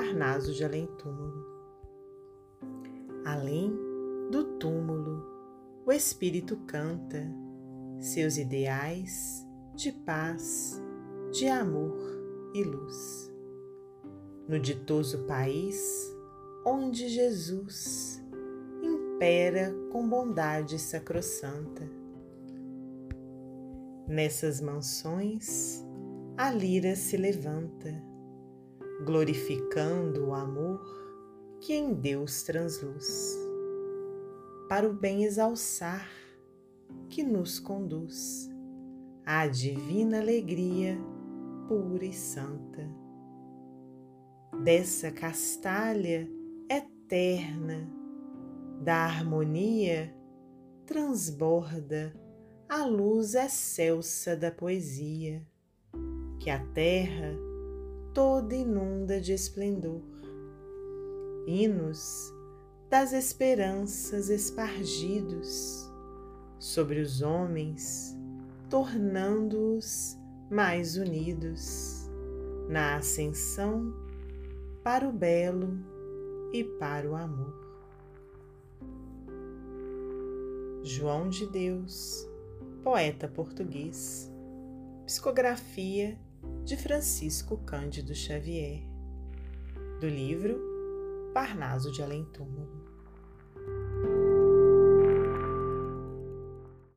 Parnaso de Além Túmulo. Além do túmulo, o espírito canta seus ideais de paz, de amor e luz. No ditoso país onde Jesus impera com bondade sacrossanta. Nessas mansões, a lira se levanta, glorificando o amor que em Deus transluz, para o bem exalçar que nos conduz à divina alegria pura e santa. Dessa castalha eterna da harmonia transborda a luz excelsa da poesia, que a terra toda inunda de esplendor. Hinos das esperanças espargidos sobre os homens, tornando-os mais unidos na ascensão para o belo e para o amor. João de Deus poeta português, psicografia de Francisco Cândido Xavier, do livro Parnaso de Além Túmulo.